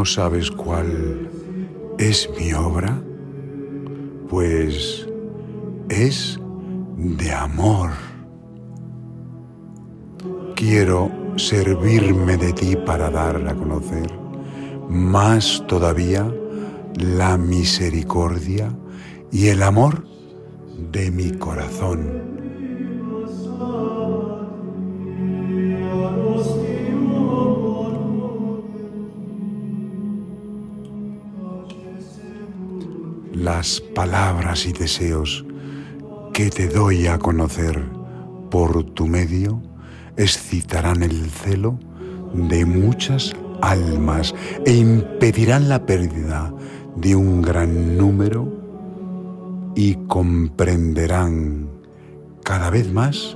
¿No sabes cuál es mi obra? Pues es de amor. Quiero servirme de ti para dar a conocer más todavía la misericordia y el amor de mi corazón. Las palabras y deseos que te doy a conocer por tu medio excitarán el celo de muchas almas e impedirán la pérdida de un gran número y comprenderán cada vez más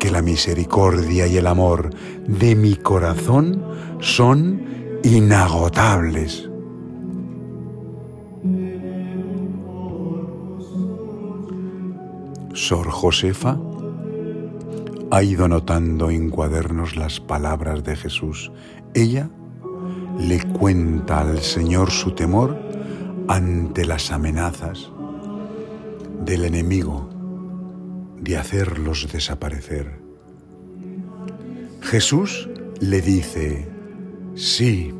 que la misericordia y el amor de mi corazón son inagotables. Sor Josefa ha ido notando en cuadernos las palabras de Jesús. Ella le cuenta al Señor su temor ante las amenazas del enemigo de hacerlos desaparecer. Jesús le dice, sí,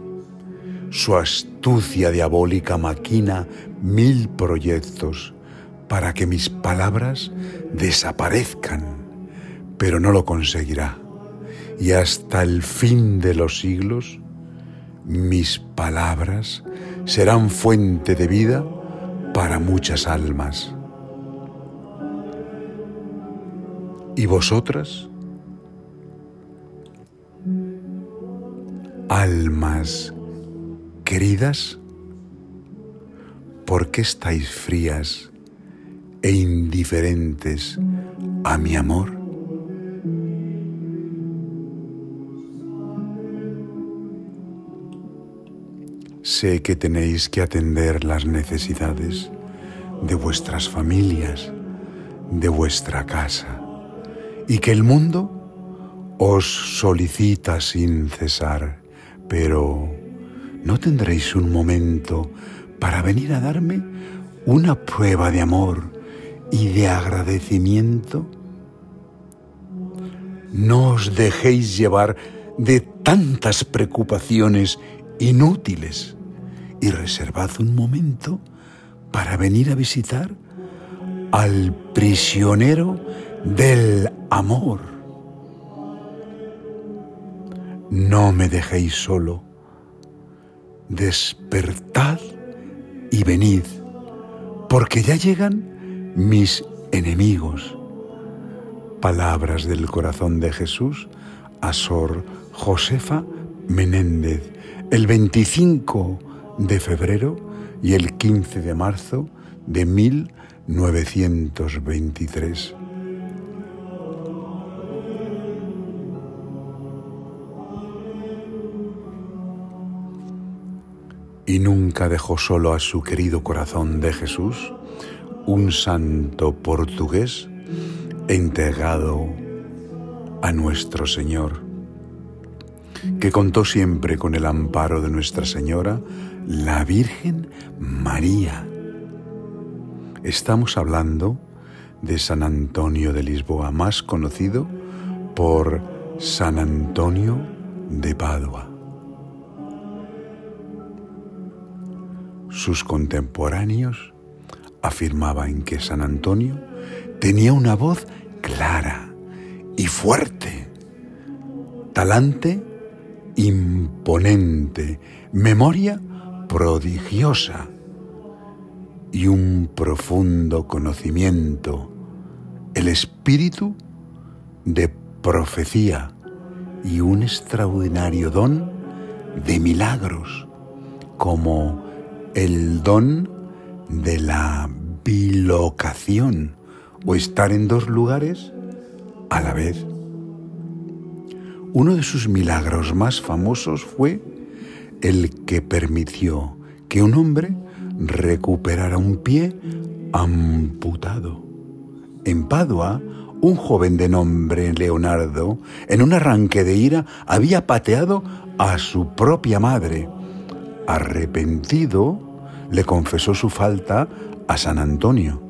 su astucia diabólica maquina mil proyectos para que mis palabras desaparezcan, pero no lo conseguirá. Y hasta el fin de los siglos, mis palabras serán fuente de vida para muchas almas. ¿Y vosotras? Almas queridas, ¿por qué estáis frías e indiferentes a mi amor? Sé que tenéis que atender las necesidades de vuestras familias, de vuestra casa y que el mundo os solicita sin cesar, pero ¿no tendréis un momento para venir a darme una prueba de amor y de agradecimiento? No os dejéis llevar de tantas preocupaciones inútiles y reservad un momento para venir a visitar al prisionero del amor. No me dejéis solo. Despertad y venid, porque ya llegan mis enemigos. Palabras del corazón de Jesús a Sor Josefa Menéndez, el 25 de febrero y el 15 de marzo de 1923. y nunca dejó solo a su querido corazón de Jesús, un santo portugués entregado a nuestro Señor, que contó siempre con el amparo de Nuestra Señora, la Virgen María. Estamos hablando de San Antonio de Lisboa, más conocido por San Antonio de Padua. Sus contemporáneos afirmaban que San Antonio tenía una voz clara y fuerte, talante imponente, memoria prodigiosa y un profundo conocimiento, el espíritu de profecía y un extraordinario don de milagros, como el don de la bilocación o estar en dos lugares a la vez. Uno de sus milagros más famosos fue el que permitió que un hombre recuperara un pie amputado. En Padua, un joven de nombre Leonardo, en un arranque de ira, había pateado a su propia madre arrepentido, le confesó su falta a San Antonio,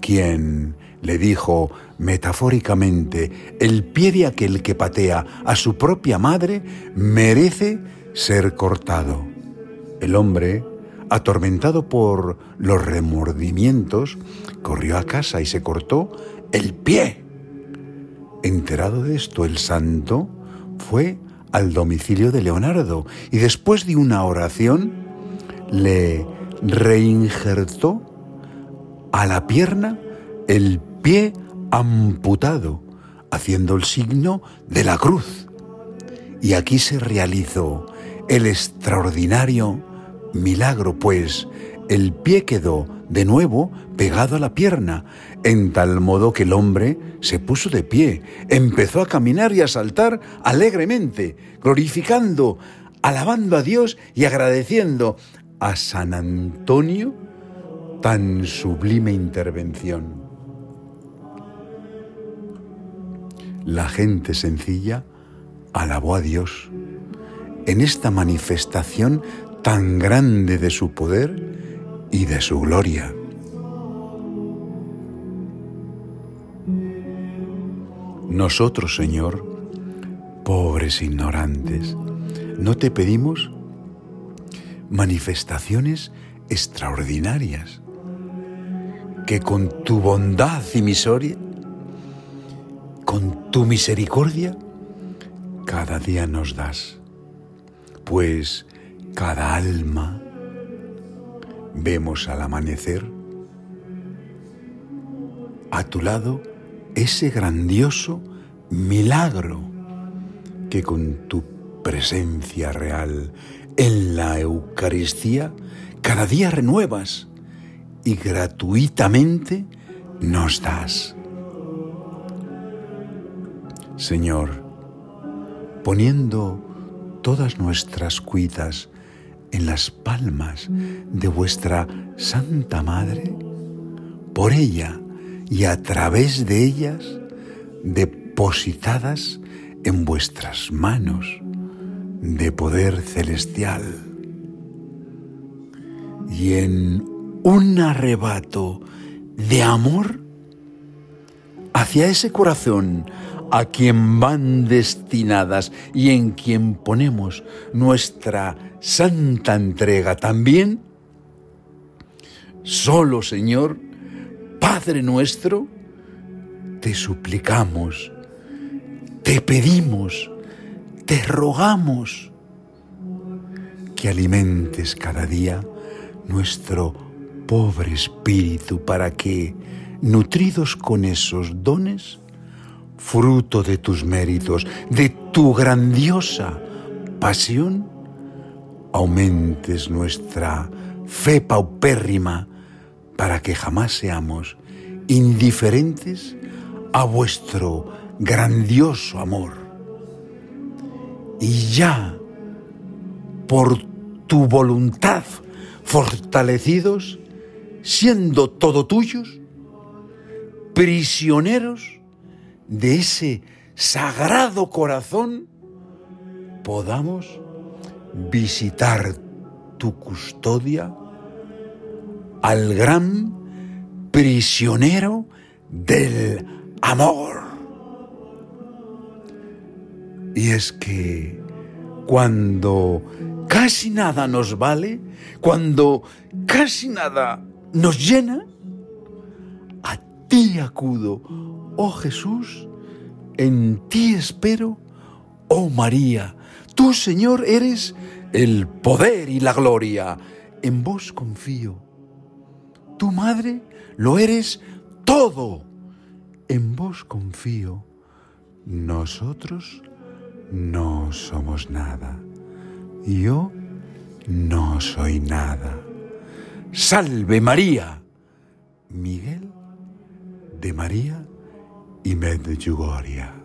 quien le dijo metafóricamente, el pie de aquel que patea a su propia madre merece ser cortado. El hombre, atormentado por los remordimientos, corrió a casa y se cortó el pie. Enterado de esto, el santo fue al domicilio de Leonardo y después de una oración le reinjertó a la pierna el pie amputado, haciendo el signo de la cruz. Y aquí se realizó el extraordinario milagro, pues el pie quedó de nuevo pegado a la pierna, en tal modo que el hombre se puso de pie, empezó a caminar y a saltar alegremente, glorificando, alabando a Dios y agradeciendo a San Antonio tan sublime intervención. La gente sencilla alabó a Dios en esta manifestación tan grande de su poder y de su gloria. Nosotros, Señor, pobres ignorantes, no te pedimos manifestaciones extraordinarias, que con tu bondad y miseria, con tu misericordia, cada día nos das, pues cada alma vemos al amanecer a tu lado ese grandioso milagro que con tu presencia real en la Eucaristía cada día renuevas y gratuitamente nos das. Señor, poniendo todas nuestras cuitas en las palmas de vuestra Santa Madre, por ella y a través de ellas, depositadas en vuestras manos de poder celestial. Y en un arrebato de amor hacia ese corazón a quien van destinadas y en quien ponemos nuestra santa entrega también, solo Señor, Padre nuestro, te suplicamos, te pedimos, te rogamos que alimentes cada día nuestro pobre espíritu para que, nutridos con esos dones, fruto de tus méritos, de tu grandiosa pasión, aumentes nuestra fe paupérrima para que jamás seamos indiferentes a vuestro grandioso amor. Y ya, por tu voluntad, fortalecidos, siendo todo tuyos, prisioneros de ese sagrado corazón, podamos visitar tu custodia al gran prisionero del amor. Y es que cuando casi nada nos vale, cuando casi nada nos llena, a ti acudo, oh Jesús, en ti espero, oh María, tú Señor eres el poder y la gloria, en vos confío. Tu madre lo eres todo, en vos confío. Nosotros no somos nada. Yo no soy nada. Salve María. Miguel de María y Medjugorje.